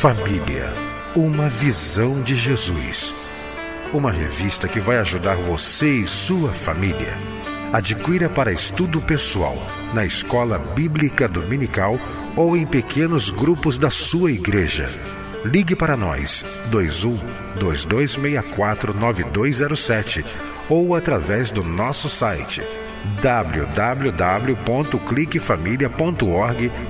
Família, uma visão de Jesus. Uma revista que vai ajudar você e sua família. Adquira para estudo pessoal, na escola bíblica dominical ou em pequenos grupos da sua igreja. Ligue para nós 21 2264 9207 ou através do nosso site www.cliquefamilia.org.br.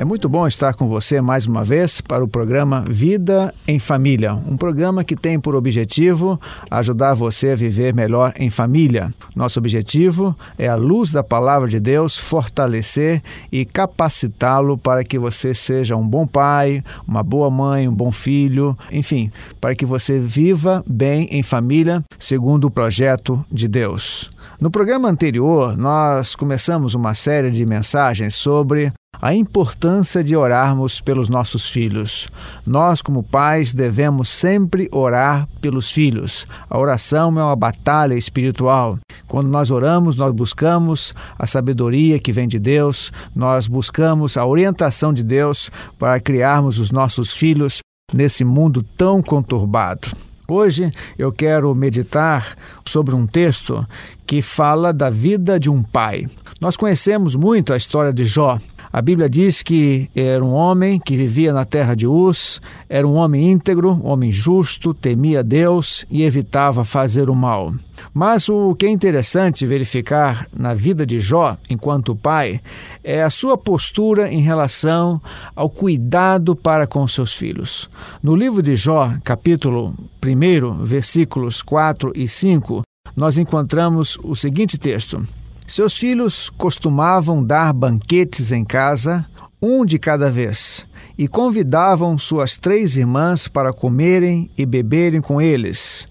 É muito bom estar com você mais uma vez para o programa Vida em Família, um programa que tem por objetivo ajudar você a viver melhor em família. Nosso objetivo é a luz da palavra de Deus fortalecer e capacitá-lo para que você seja um bom pai, uma boa mãe, um bom filho, enfim, para que você viva bem em família segundo o projeto de Deus. No programa anterior, nós começamos uma série de mensagens sobre a importância de orarmos pelos nossos filhos. Nós, como pais, devemos sempre orar pelos filhos. A oração é uma batalha espiritual. Quando nós oramos, nós buscamos a sabedoria que vem de Deus, nós buscamos a orientação de Deus para criarmos os nossos filhos nesse mundo tão conturbado. Hoje eu quero meditar sobre um texto que fala da vida de um pai. Nós conhecemos muito a história de Jó. A Bíblia diz que era um homem que vivia na terra de Uz, era um homem íntegro, um homem justo, temia Deus e evitava fazer o mal. Mas o que é interessante verificar na vida de Jó, enquanto pai, é a sua postura em relação ao cuidado para com seus filhos. No livro de Jó, capítulo 1, versículos 4 e 5, nós encontramos o seguinte texto. Seus filhos costumavam dar banquetes em casa, um de cada vez, e convidavam suas três irmãs para comerem e beberem com eles.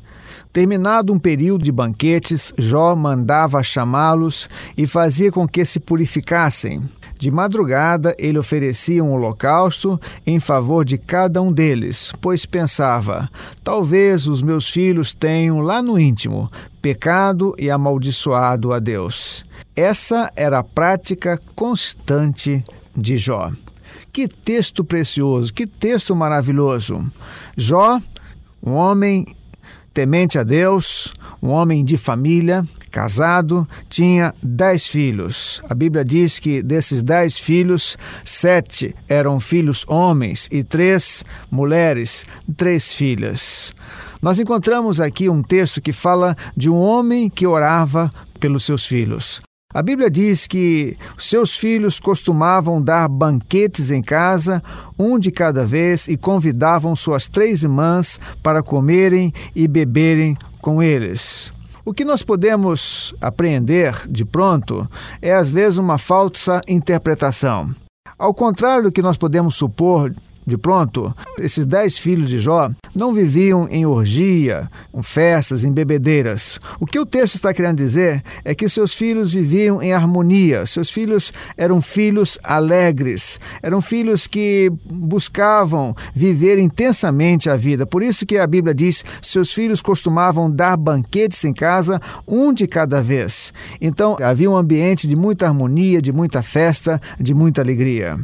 Terminado um período de banquetes, Jó mandava chamá-los e fazia com que se purificassem. De madrugada, ele oferecia um holocausto em favor de cada um deles, pois pensava: talvez os meus filhos tenham lá no íntimo pecado e amaldiçoado a Deus. Essa era a prática constante de Jó. Que texto precioso, que texto maravilhoso. Jó, um homem temente a Deus, um homem de família, casado, tinha dez filhos. A Bíblia diz que desses dez filhos, sete eram filhos homens e três mulheres, três filhas. Nós encontramos aqui um texto que fala de um homem que orava pelos seus filhos. A Bíblia diz que seus filhos costumavam dar banquetes em casa, um de cada vez, e convidavam suas três irmãs para comerem e beberem com eles. O que nós podemos apreender de pronto é, às vezes, uma falsa interpretação. Ao contrário do que nós podemos supor de pronto, esses dez filhos de Jó não viviam em orgia, em festas, em bebedeiras. O que o texto está querendo dizer é que seus filhos viviam em harmonia, seus filhos eram filhos alegres, eram filhos que buscavam viver intensamente a vida. Por isso que a Bíblia diz: seus filhos costumavam dar banquetes em casa, um de cada vez. Então havia um ambiente de muita harmonia, de muita festa, de muita alegria.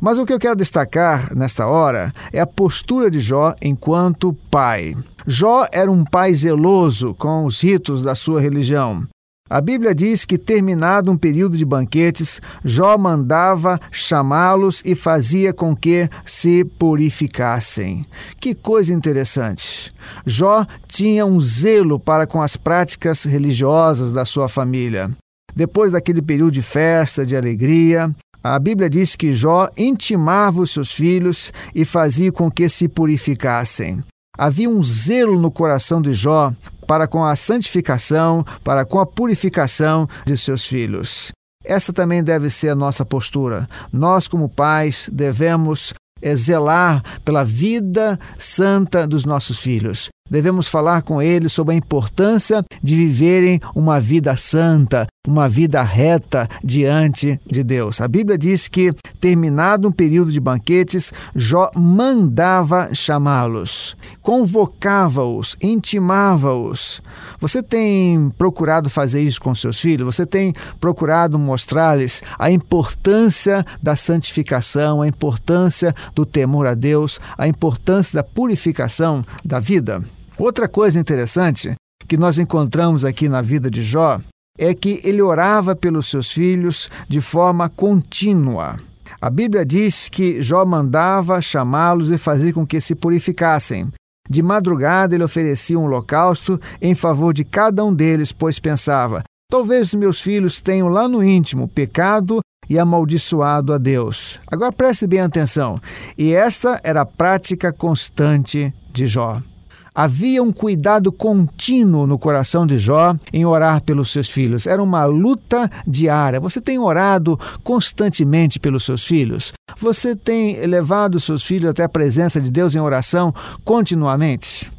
Mas o que eu quero destacar nesta hora é a postura de Jó enquanto pai. Jó era um pai zeloso com os ritos da sua religião. A Bíblia diz que, terminado um período de banquetes, Jó mandava chamá-los e fazia com que se purificassem. Que coisa interessante! Jó tinha um zelo para com as práticas religiosas da sua família. Depois daquele período de festa, de alegria, a Bíblia diz que Jó intimava os seus filhos e fazia com que se purificassem. Havia um zelo no coração de Jó para com a santificação, para com a purificação de seus filhos. Essa também deve ser a nossa postura. Nós, como pais, devemos zelar pela vida santa dos nossos filhos. Devemos falar com eles sobre a importância de viverem uma vida santa, uma vida reta diante de Deus. A Bíblia diz que, terminado um período de banquetes, Jó mandava chamá-los, convocava-os, intimava-os. Você tem procurado fazer isso com seus filhos? Você tem procurado mostrar-lhes a importância da santificação, a importância do temor a Deus, a importância da purificação da vida? Outra coisa interessante que nós encontramos aqui na vida de Jó é que ele orava pelos seus filhos de forma contínua. A Bíblia diz que Jó mandava chamá-los e fazer com que se purificassem. De madrugada ele oferecia um holocausto em favor de cada um deles, pois pensava: talvez meus filhos tenham lá no íntimo pecado e amaldiçoado a Deus. Agora preste bem atenção. E esta era a prática constante de Jó. Havia um cuidado contínuo no coração de Jó em orar pelos seus filhos. Era uma luta diária. Você tem orado constantemente pelos seus filhos? Você tem levado seus filhos até a presença de Deus em oração continuamente?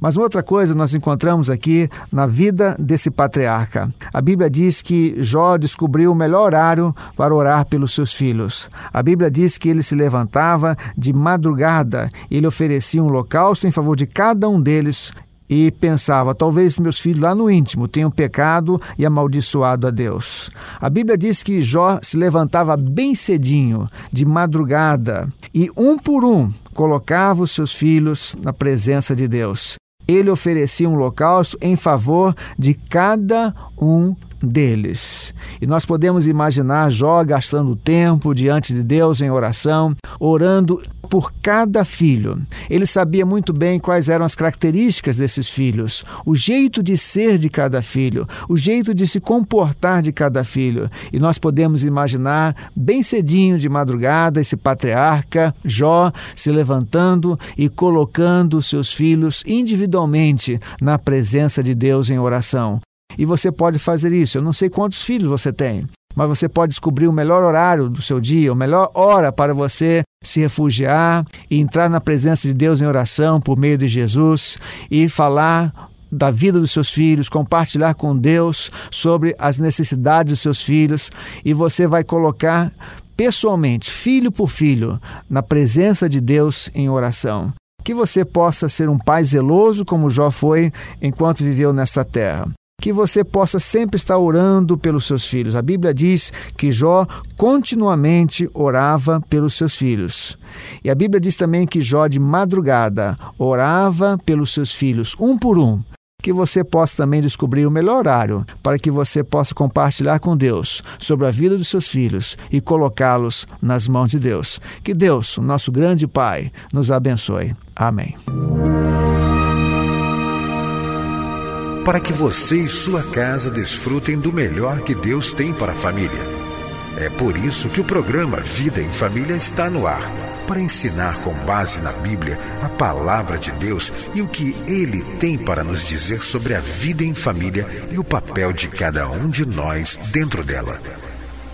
Mas outra coisa nós encontramos aqui na vida desse patriarca. A Bíblia diz que Jó descobriu o melhor horário para orar pelos seus filhos. A Bíblia diz que ele se levantava de madrugada ele oferecia um holocausto em favor de cada um deles e pensava: talvez meus filhos lá no íntimo tenham pecado e amaldiçoado a Deus. A Bíblia diz que Jó se levantava bem cedinho, de madrugada, e um por um colocava os seus filhos na presença de Deus ele oferecia um holocausto em favor de cada um deles. E nós podemos imaginar Jó gastando tempo diante de Deus em oração, orando por cada filho. Ele sabia muito bem quais eram as características desses filhos, o jeito de ser de cada filho, o jeito de se comportar de cada filho. E nós podemos imaginar bem cedinho de madrugada esse patriarca Jó se levantando e colocando seus filhos individualmente na presença de Deus em oração. E você pode fazer isso. Eu não sei quantos filhos você tem, mas você pode descobrir o melhor horário do seu dia, a melhor hora para você se refugiar e entrar na presença de Deus em oração por meio de Jesus e falar da vida dos seus filhos, compartilhar com Deus sobre as necessidades dos seus filhos e você vai colocar pessoalmente, filho por filho, na presença de Deus em oração. Que você possa ser um pai zeloso como Jó foi enquanto viveu nesta terra que você possa sempre estar orando pelos seus filhos. A Bíblia diz que Jó continuamente orava pelos seus filhos. E a Bíblia diz também que Jó, de madrugada, orava pelos seus filhos, um por um. Que você possa também descobrir o melhor horário para que você possa compartilhar com Deus sobre a vida dos seus filhos e colocá-los nas mãos de Deus. Que Deus, o nosso grande Pai, nos abençoe. Amém para que você e sua casa desfrutem do melhor que Deus tem para a família. É por isso que o programa Vida em Família está no ar para ensinar com base na Bíblia a palavra de Deus e o que ele tem para nos dizer sobre a vida em família e o papel de cada um de nós dentro dela.